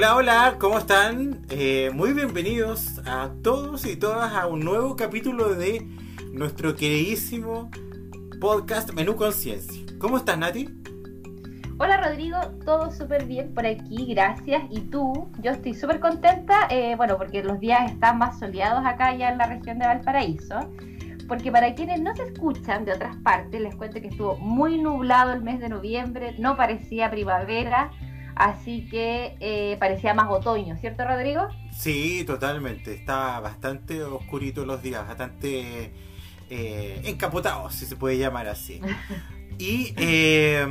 Hola, hola, ¿cómo están? Eh, muy bienvenidos a todos y todas a un nuevo capítulo de nuestro queridísimo podcast Menú Conciencia. ¿Cómo estás, Nati? Hola Rodrigo, todo súper bien por aquí, gracias. ¿Y tú? Yo estoy súper contenta, eh, bueno, porque los días están más soleados acá ya en la región de Valparaíso. Porque para quienes no se escuchan de otras partes, les cuento que estuvo muy nublado el mes de noviembre, no parecía primavera, así que eh, parecía más otoño, ¿cierto Rodrigo? Sí, totalmente. Está bastante oscurito los días, bastante eh, encapotado, si se puede llamar así. Y eh,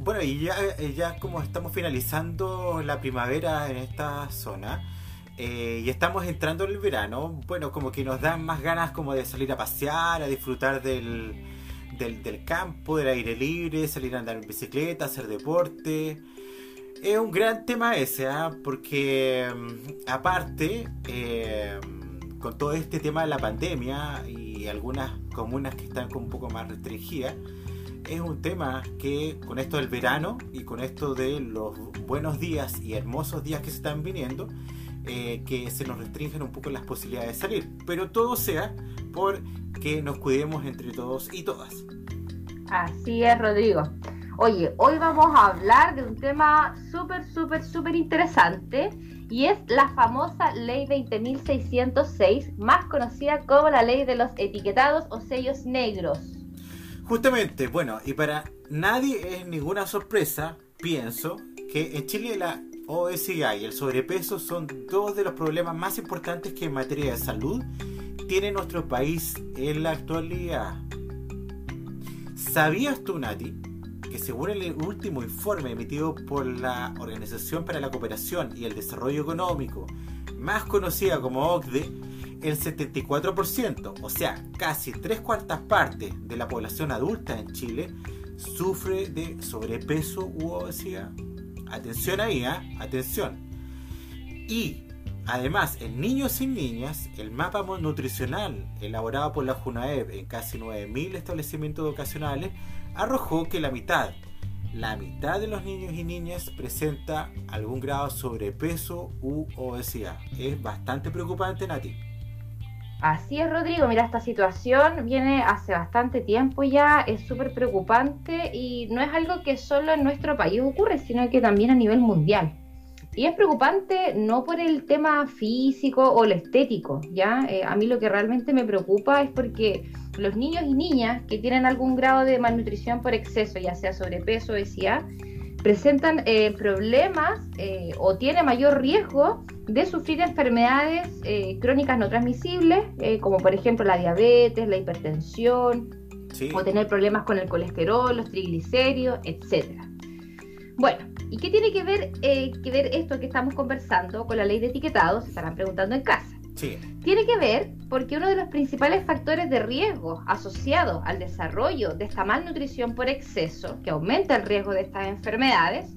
bueno, y ya, ya como estamos finalizando la primavera en esta zona y estamos entrando en el verano, bueno, como que nos dan más ganas como de salir a pasear, a disfrutar del, del, del campo, del aire libre, salir a andar en bicicleta, hacer deporte. Es un gran tema ese, ¿ah? porque mm, aparte, eh, con todo este tema de la pandemia y algunas comunas que están un poco más restringidas, es un tema que con esto del verano y con esto de los buenos días y hermosos días que se están viniendo, eh, que se nos restringen un poco las posibilidades de salir. Pero todo sea por que nos cuidemos entre todos y todas. Así es, Rodrigo. Oye, hoy vamos a hablar de un tema súper, súper, súper interesante y es la famosa Ley 20.606, más conocida como la Ley de los Etiquetados o Sellos Negros. Justamente, bueno, y para nadie es ninguna sorpresa, pienso, que en Chile la obesidad y el sobrepeso son dos de los problemas más importantes que en materia de salud tiene nuestro país en la actualidad. ¿Sabías tú, Nati, según el último informe emitido por la Organización para la Cooperación y el Desarrollo Económico, más conocida como OCDE, el 74%, o sea, casi tres cuartas partes de la población adulta en Chile, sufre de sobrepeso u obesidad. Atención ahí, ¿eh? atención. Y además, en niños y niñas, el mapa nutricional elaborado por la JUNAEB en casi 9.000 establecimientos educacionales arrojó que la mitad, la mitad de los niños y niñas presenta algún grado de sobrepeso u obesidad. Es bastante preocupante, Nati. Así es, Rodrigo. Mira, esta situación viene hace bastante tiempo ya, es súper preocupante y no es algo que solo en nuestro país ocurre, sino que también a nivel mundial. Y es preocupante no por el tema físico o el estético, ¿ya? Eh, a mí lo que realmente me preocupa es porque los niños y niñas que tienen algún grado de malnutrición por exceso, ya sea sobrepeso, o obesidad, presentan eh, problemas eh, o tienen mayor riesgo de sufrir enfermedades crónicas no transmisibles, como por ejemplo la diabetes, la hipertensión, o tener problemas con el colesterol, los triglicéridos, etcétera. Bueno, ¿y qué tiene que ver, eh, que ver esto que estamos conversando con la ley de etiquetados? Se estarán preguntando en casa. Sí. Tiene que ver porque uno de los principales factores de riesgo asociados al desarrollo de esta malnutrición por exceso, que aumenta el riesgo de estas enfermedades,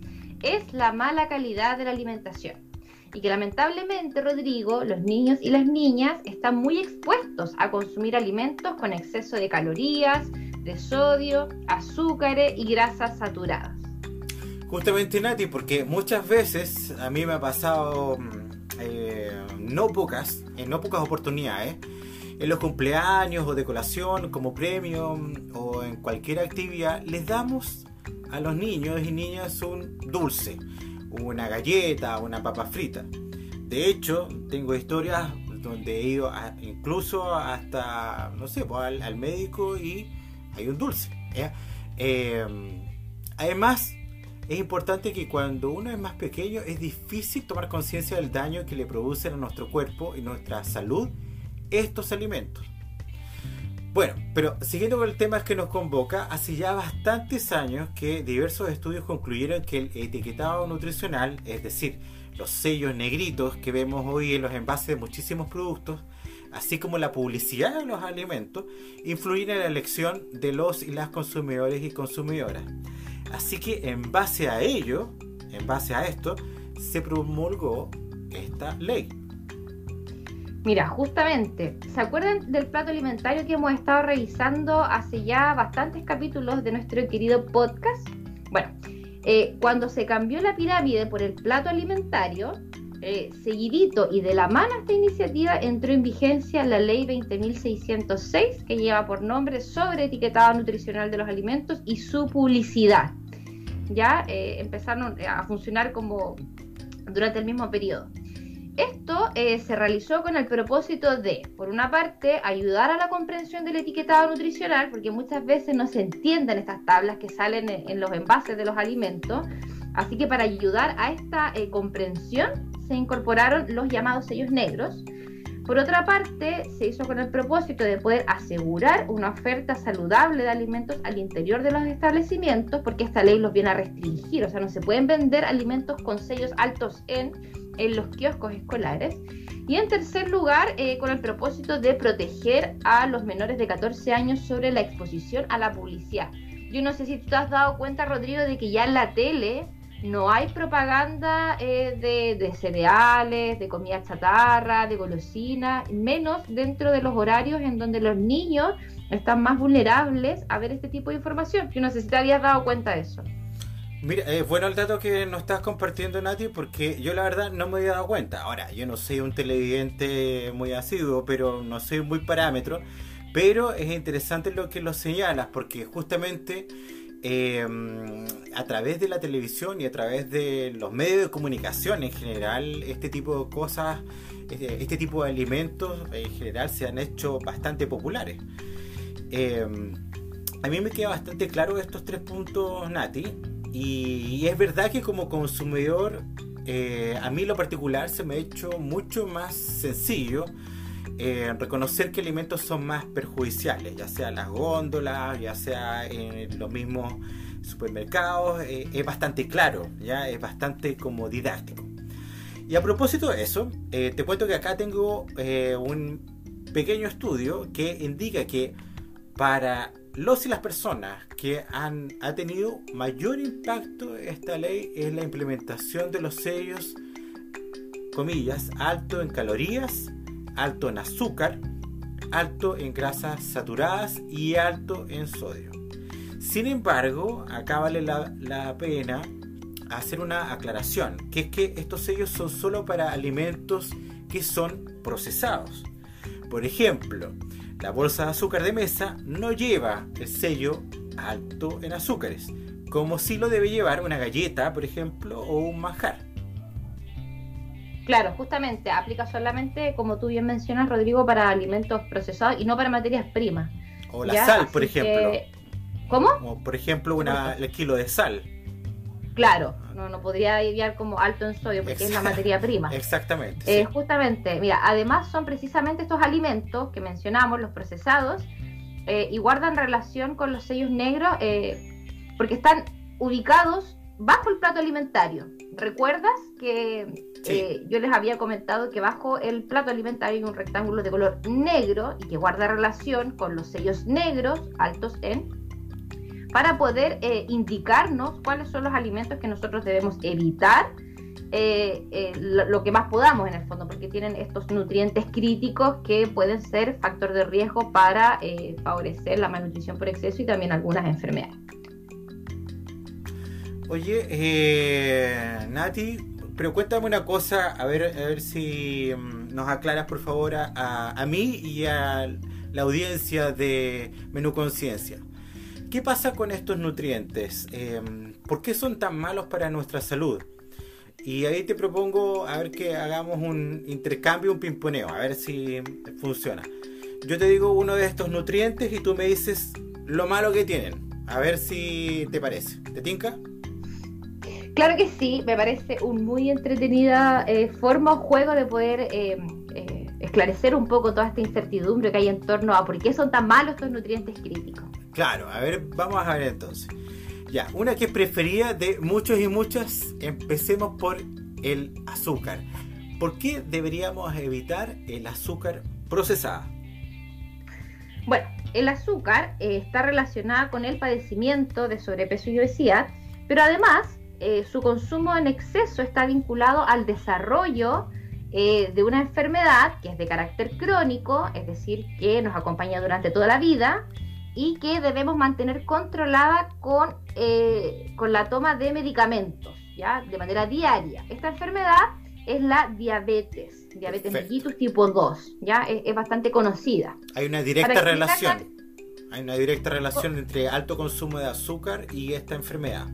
es la mala calidad de la alimentación. Y que lamentablemente, Rodrigo, los niños y las niñas están muy expuestos a consumir alimentos con exceso de calorías, de sodio, azúcares y grasas saturadas. Justamente Nati, porque muchas veces a mí me ha pasado, mm, eh, no pocas, en no pocas oportunidades, en los cumpleaños o de colación, como premio o en cualquier actividad, les damos a los niños y niñas un dulce, una galleta, una papa frita. De hecho, tengo historias donde he ido incluso hasta, no sé, pues, al, médico y hay un dulce. Eh, además, es importante que cuando uno es más pequeño es difícil tomar conciencia del daño que le producen a nuestro cuerpo y nuestra salud estos alimentos. Bueno, pero siguiendo con el tema que nos convoca, hace ya bastantes años que diversos estudios concluyeron que el etiquetado nutricional, es decir, los sellos negritos que vemos hoy en los envases de muchísimos productos, así como la publicidad de los alimentos, influyen en la elección de los y las consumidores y consumidoras. Así que en base a ello, en base a esto, se promulgó esta ley. Mira, justamente, ¿se acuerdan del plato alimentario que hemos estado revisando hace ya bastantes capítulos de nuestro querido podcast? Bueno, eh, cuando se cambió la pirámide por el plato alimentario, eh, seguidito y de la mano esta iniciativa entró en vigencia la ley 20.606 que lleva por nombre sobre etiquetado nutricional de los alimentos y su publicidad. Ya eh, empezaron a funcionar como durante el mismo periodo. Esto eh, se realizó con el propósito de, por una parte, ayudar a la comprensión del etiquetado nutricional, porque muchas veces no se entienden estas tablas que salen en, los envases de los alimentos. Así que para ayudar a esta comprensión se incorporaron los llamados sellos negros. Por otra parte, se hizo con el propósito de poder asegurar una oferta saludable de alimentos al interior de los establecimientos, porque esta ley los viene a restringir, o sea, no se pueden vender alimentos con sellos altos en, en los kioscos escolares. Y en tercer lugar, eh, con el propósito de proteger a los menores de 14 años sobre la exposición a la publicidad. Yo no sé si tú te has dado cuenta, Rodrigo, de que ya en la tele no hay propaganda eh, de, cereales, de comida chatarra, de golosina, menos dentro de los horarios en donde los niños están más vulnerables a ver este tipo de información. Yo no sé si te habías dado cuenta de eso. Mira, es bueno el dato que nos estás compartiendo, Nati, porque yo la verdad no me había dado cuenta. Ahora, yo no soy un televidente muy asiduo, pero no soy muy parámetro. Pero es interesante lo que lo señalas, porque justamente eh, a través de la televisión y a través de los medios de comunicación en general, este tipo de cosas, este, este tipo de alimentos en general se han hecho bastante populares. Eh, a mí me queda bastante claro estos tres puntos, Nati, y, es verdad que como consumidor, eh, a mí lo particular se me ha hecho mucho más sencillo eh, reconocer que alimentos son más perjudiciales, ya sea las góndolas, ya sea en los mismos supermercados, eh, es bastante claro, ya es bastante como didáctico. Y a propósito de eso, eh, te cuento que acá tengo un pequeño estudio que indica que para los y las personas que han ha tenido mayor impacto esta ley es la implementación de los sellos comillas alto en calorías alto en azúcar, alto en grasas saturadas y alto en sodio. Sin embargo, acá vale la, pena hacer una aclaración, que es que estos sellos son solo para alimentos que son procesados. Por ejemplo, la bolsa de azúcar de mesa no lleva el sello alto en azúcares, como si lo debe llevar una galleta, por ejemplo, o un manjar. Claro, justamente aplica solamente, como tú bien mencionas, Rodrigo, para alimentos procesados y no para materias primas. O la sal, por ejemplo. ¿Cómo? Como por ejemplo una, el kilo de sal. Claro, no, no podría idear como alto en sodio porque es la materia prima. Exactamente. Eh, justamente, mira, además son precisamente estos alimentos que mencionamos, los procesados, eh, y guardan relación con los sellos negros eh, porque están ubicados bajo el plato alimentario. ¿Recuerdas que eh, yo les había comentado que bajo el plato alimentario hay un rectángulo de color negro y que guarda relación con los sellos negros altos en para poder eh, indicarnos cuáles son los alimentos que nosotros debemos evitar eh, lo, que más podamos en el fondo, porque tienen estos nutrientes críticos que pueden ser factor de riesgo para favorecer la malnutrición por exceso y también algunas enfermedades. Oye, Nati, pero cuéntame una cosa, a ver, a ver si mm, nos aclaras por favor a, mí y a la audiencia de Menú Conciencia. ¿Qué pasa con estos nutrientes? Em, ¿Por qué son tan malos para nuestra salud? Y ahí te propongo a ver que hagamos un intercambio, un pimponeo, a ver si funciona. Yo te digo uno de estos nutrientes y tú me dices lo malo que tienen. A ver si te parece. ¿Te tinca? Claro que sí, me parece un muy entretenida eh, forma o juego de poder eh, eh, esclarecer un poco toda esta incertidumbre que hay en torno a por qué son tan malos estos nutrientes críticos. Claro, a ver, vamos a ver entonces. Ya, una que es preferida de muchos y muchas, empecemos por el azúcar. ¿Por qué deberíamos evitar el azúcar procesada? Bueno, el azúcar está relacionada con el padecimiento de sobrepeso y obesidad, pero además eh, su consumo en exceso está vinculado al desarrollo eh, de una enfermedad que es de carácter crónico, es decir, que nos acompaña durante toda la vida y que debemos mantener controlada con, eh, con la toma de medicamentos, ¿ya? De manera diaria. Esta enfermedad es la diabetes, diabetes mellitus tipo 2, ¿ya? Es, bastante conocida. Hay una directa relación. Hay una directa relación entre alto consumo de azúcar y esta enfermedad.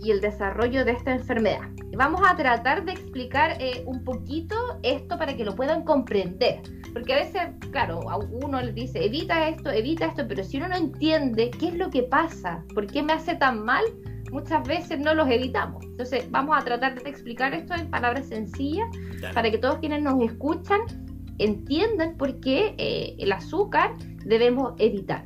Y el desarrollo de esta enfermedad. Vamos a tratar de explicar eh, un poquito esto para que lo puedan comprender. Porque a veces, claro, a uno le dice, evita esto, evita esto, pero si uno no entiende qué es lo que pasa, por qué me hace tan mal, muchas veces no los evitamos. Entonces, vamos a tratar de explicar esto en palabras sencillas para que todos quienes nos escuchan entiendan por qué eh, el azúcar debemos evitar.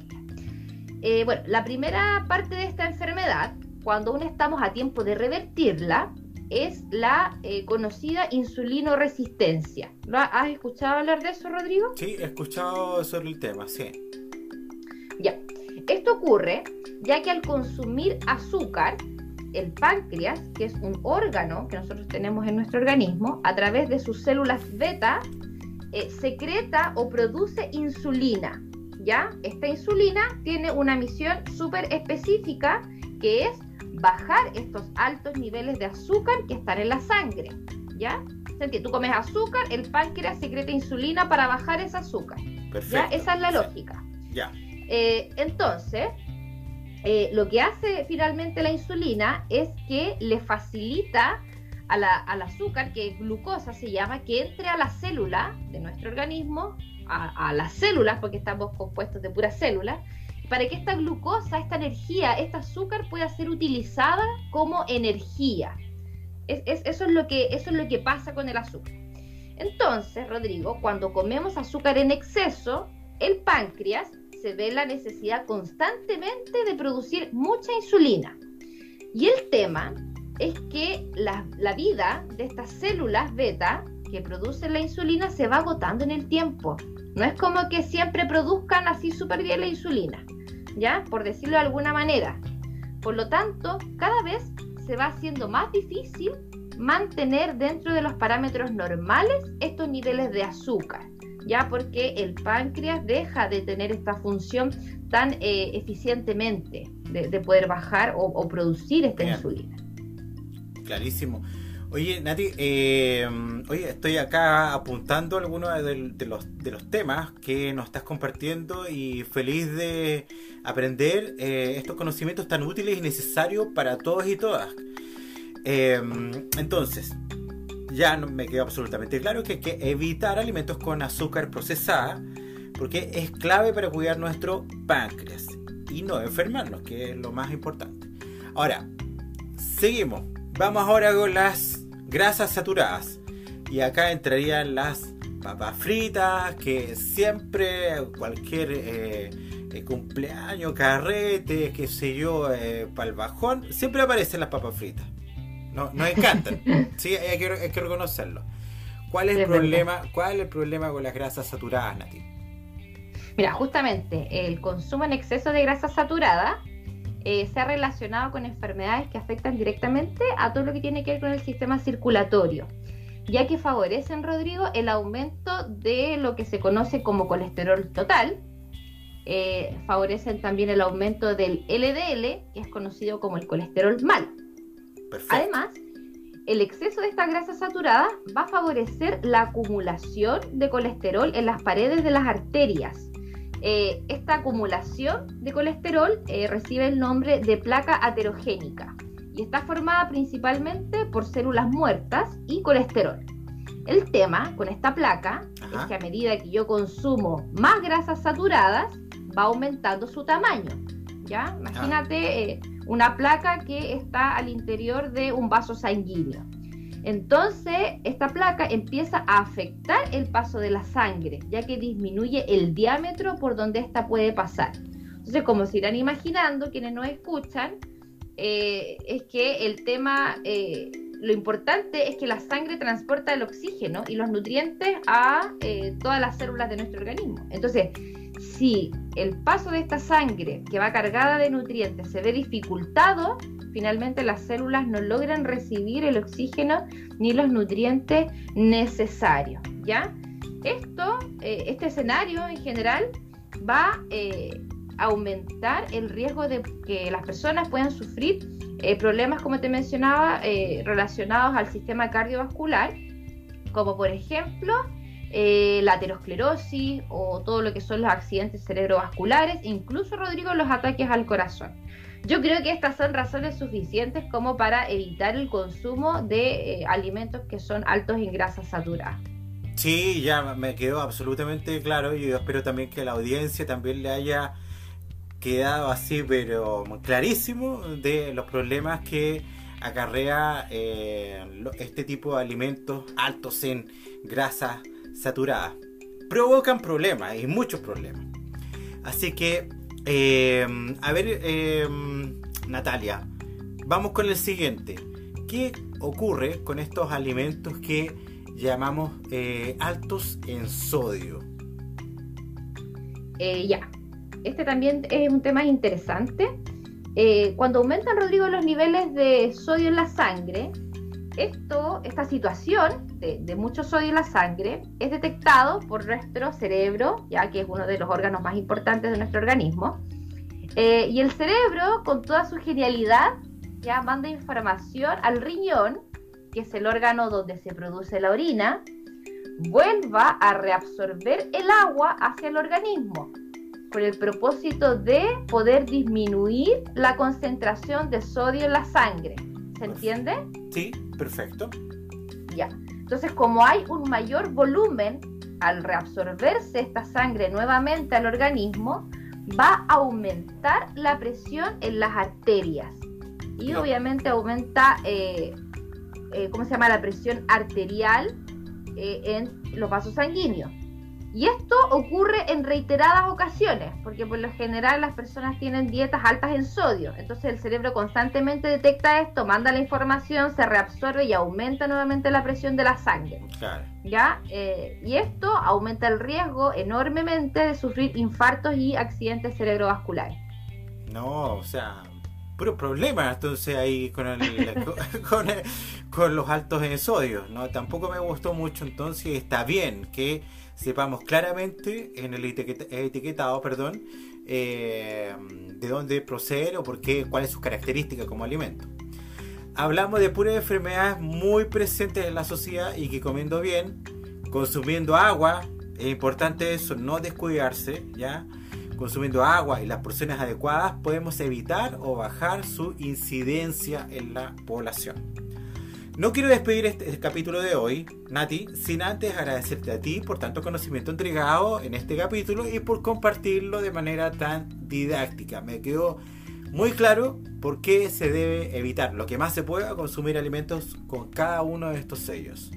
Eh, bueno, la primera parte de esta enfermedad, cuando aún estamos a tiempo de revertirla, es la eh, conocida insulinoresistencia. ¿Lo has escuchado hablar de eso, Rodrigo? Sí, he escuchado sobre el tema, sí. Ya. Esto ocurre ya que al consumir azúcar, el páncreas, que es un órgano que nosotros tenemos en nuestro organismo, a través de sus células beta, eh, secreta o produce insulina. ¿Ya? Esta insulina tiene una misión súper específica que es bajar estos altos niveles de azúcar que están en la sangre. ¿Ya? Tú comes azúcar, el páncreas secreta insulina para bajar ese azúcar. Perfecto. ¿ya? Esa es la lógica. Ya. Eh, entonces, eh, lo que hace finalmente la insulina es que le facilita al azúcar, que glucosa se llama, que entre a la célula de nuestro organismo, a, las células, porque estamos compuestos de puras células, para que esta glucosa, esta energía, este azúcar pueda ser utilizada como energía. eso, es lo que, pasa con el azúcar. Entonces, Rodrigo, cuando comemos azúcar en exceso, el páncreas se ve la necesidad constantemente de producir mucha insulina. Y el tema es que la, vida de estas células beta que producen la insulina se va agotando en el tiempo. No es como que siempre produzcan así súper bien la insulina, ¿ya? Por decirlo de alguna manera. Por lo tanto, cada vez se va haciendo más difícil mantener dentro de los parámetros normales estos niveles de azúcar ya porque el páncreas deja de tener esta función tan eh, eficientemente de, poder bajar o, producir esta insulina. Clarísimo. Oye, Nati, eh, oye, estoy acá apuntando algunos de, los, de los temas que nos estás compartiendo y feliz de aprender eh, estos conocimientos tan útiles y necesarios para todos y todas. entonces, ya me quedó absolutamente claro que hay que evitar alimentos con azúcar procesada porque es clave para cuidar nuestro páncreas y no enfermarnos, que es lo más importante. Ahora, seguimos. Vamos ahora con las grasas saturadas. Y acá entrarían las papas fritas, que siempre cualquier eh, eh, cumpleaños, carrete, qué sé yo, eh, para el bajón, siempre aparecen las papas fritas. No, nos encantan. sí, hay que, hay que reconocerlo. ¿Cuál es, el problema, ¿Cuál es el problema con las grasas saturadas, Nati? Mira, justamente el consumo en exceso de grasa saturada eh, se ha relacionado con enfermedades que afectan directamente a todo lo que tiene que ver con el sistema circulatorio, ya que favorecen, Rodrigo, el aumento de lo que se conoce como colesterol total, eh, favorecen también el aumento del LDL, que es conocido como el colesterol mal. Además, el exceso de esta grasa saturada va a favorecer la acumulación de colesterol en las paredes de las arterias. Eh, esta acumulación de colesterol eh, recibe el nombre de placa aterogénica y está formada principalmente por células muertas y colesterol. El tema con esta placa es que a medida que yo consumo más grasas saturadas, va aumentando su tamaño. ¿Ya? Imagínate eh, una placa que está al interior de un vaso sanguíneo. Entonces, esta placa empieza a afectar el paso de la sangre, ya que disminuye el diámetro por donde ésta puede pasar. Entonces, como se irán imaginando, quienes nos escuchan, eh, es que el tema, eh, lo importante es que la sangre transporta el oxígeno y los nutrientes a eh, todas las células de nuestro organismo. Entonces, si el paso de esta sangre que va cargada de nutrientes se ve dificultado, finalmente las células no logran recibir el oxígeno ni los nutrientes necesarios. ¿ya? Esto, eh, este escenario en general va eh, a aumentar el riesgo de que las personas puedan sufrir eh, problemas, como te mencionaba, relacionados al sistema cardiovascular como por ejemplo la aterosclerosis o todo lo que son los accidentes cerebrovasculares, incluso Rodrigo los ataques al corazón. Yo creo que estas son razones suficientes como para evitar el consumo de eh, alimentos que son altos en grasas saturadas. Sí, ya me quedó absolutamente claro y yo espero también que la audiencia también le haya quedado así, pero clarísimo de los problemas que acarrea eh, este tipo de alimentos altos en grasas saturadas. Provocan problemas y muchos problemas. Así que, eh, a ver, eh, Natalia, vamos con el siguiente. ¿Qué ocurre con estos alimentos que llamamos altos en sodio? ya, este también es un tema interesante. Eh, cuando aumentan, Rodrigo, los niveles de sodio en la sangre, esto, esta situación de, mucho sodio en la sangre es detectado por nuestro cerebro, ya que es uno de los órganos más importantes de nuestro organismo. Eh, y el cerebro, con toda su genialidad, ya manda información al riñón, que es el órgano donde se produce la orina, vuelva a reabsorber el agua hacia el organismo con el propósito de poder disminuir la concentración de sodio en la sangre. ¿Se entiende? Sí, perfecto. Ya. Entonces, como hay un mayor volumen al reabsorberse esta sangre nuevamente al organismo, va a aumentar la presión en las arterias. Y obviamente aumenta, eh, eh, ¿cómo se llama? La presión arterial eh, en los vasos sanguíneos. Y esto ocurre en reiteradas ocasiones, porque por lo general las personas tienen dietas altas en sodio. Entonces el cerebro constantemente detecta esto, manda la información, se reabsorbe y aumenta nuevamente la presión de la sangre. ¿Ya? Eh, y esto aumenta el riesgo enormemente de sufrir infartos y accidentes cerebrovasculares. No, o sea, puro problema entonces ahí con, con, con los altos en sodio. ¿no? Tampoco me gustó mucho, entonces está bien que sepamos claramente en el etiquetado, perdón, eh, de dónde procede o por qué, cuál es su característica como alimento. Hablamos de puras enfermedades muy presentes en la sociedad y que comiendo bien, consumiendo agua, es importante eso, no descuidarse, ¿ya? Consumiendo agua y las porciones adecuadas podemos evitar o bajar su incidencia en la población. No quiero despedir este, capítulo de hoy, Nati, sin antes agradecerte a ti por tanto conocimiento entregado en este capítulo y por compartirlo de manera tan didáctica. Me quedó muy claro por qué se debe evitar lo que más se pueda consumir alimentos con cada uno de estos sellos.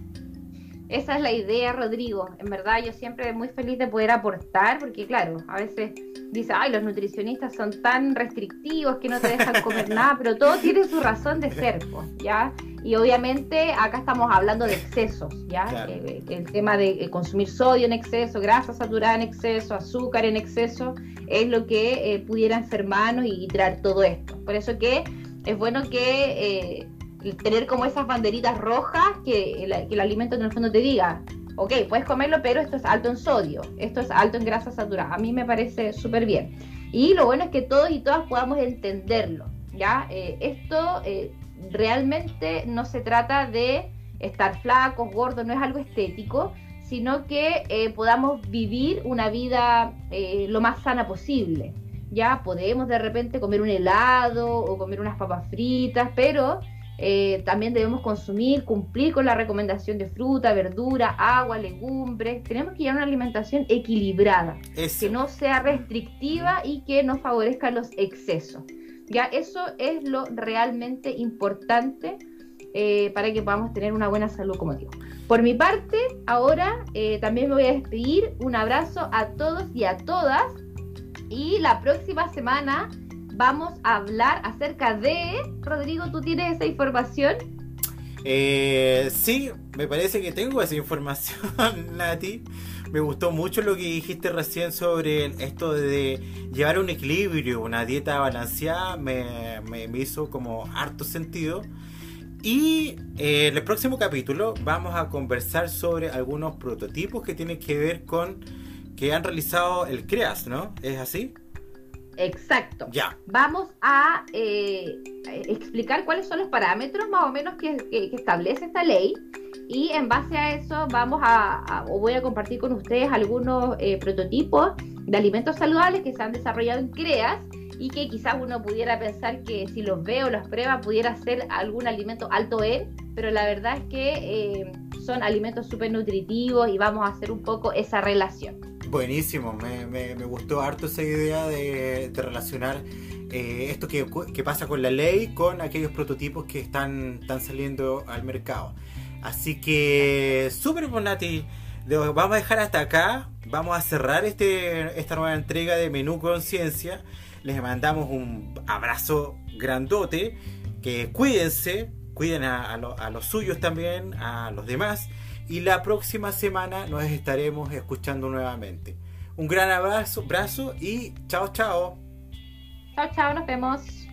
Esa es la idea, Rodrigo. En verdad, yo siempre muy feliz de poder aportar, porque claro, a veces dice, ay, los nutricionistas son tan restrictivos que no te dejan comer nada, pero todo tiene su razón de ser, pues, ¿ya? Y obviamente acá estamos hablando de excesos, ¿ya? Eh, el tema de eh, consumir sodio en exceso, grasa saturada en exceso, azúcar en exceso, es lo que eh, pudiera enfermarnos y, traer todo esto. Por eso que es bueno que tener como esas banderitas rojas que el, alimento en el fondo te diga, ok, puedes comerlo, pero esto es alto en sodio, esto es alto en grasa saturada. A mí me parece súper bien. Y lo bueno es que todos y todas podamos entenderlo, ¿ya? Eh, esto eh, realmente no se trata de estar flacos, gordos, no es algo estético, sino que eh, podamos vivir una vida lo más sana posible. Ya podemos de repente comer un helado o comer unas papas fritas, pero eh, también debemos consumir, cumplir con la recomendación de fruta, verdura, agua, legumbres. Tenemos que llevar una alimentación equilibrada, que no sea restrictiva y que no favorezca los excesos. Ya eso es lo realmente importante eh, para que podamos tener una buena salud, como digo. Por mi parte, ahora eh, también me voy a despedir. Un abrazo a todos y a todas. Y la próxima semana vamos a hablar acerca de... Rodrigo, ¿tú tienes esa información? Eh, sí, me parece que tengo esa información, Nati. Me gustó mucho lo que dijiste recién sobre esto de llevar un equilibrio, una dieta balanceada, me, me, hizo como harto sentido. Y eh, en el próximo capítulo vamos a conversar sobre algunos prototipos que tienen que ver con que han realizado el CREAS, ¿no? ¿Es así? Exacto. Ya. Vamos a eh, explicar cuáles son los parámetros más o menos que, establece esta ley y en base a eso vamos a, o voy a compartir con ustedes algunos eh, prototipos de alimentos saludables que se han desarrollado en CREAS y que quizás uno pudiera pensar que si los ve o los prueba pudiera ser algún alimento alto en, pero la verdad es que eh, son alimentos súper nutritivos y vamos a hacer un poco esa relación. Buenísimo, me, gustó harto esa idea de, relacionar eh, esto que, pasa con la ley con aquellos prototipos que están, saliendo al mercado. Así que, súper, Bonati. Vamos a dejar hasta acá. Vamos a cerrar este, esta nueva entrega de Menú Conciencia. Les mandamos un abrazo grandote. Que cuídense, cuiden a los suyos también, a los demás y la próxima semana nos estaremos escuchando nuevamente. Un gran abrazo, abrazo y chao, chao. Chao, chao, nos vemos.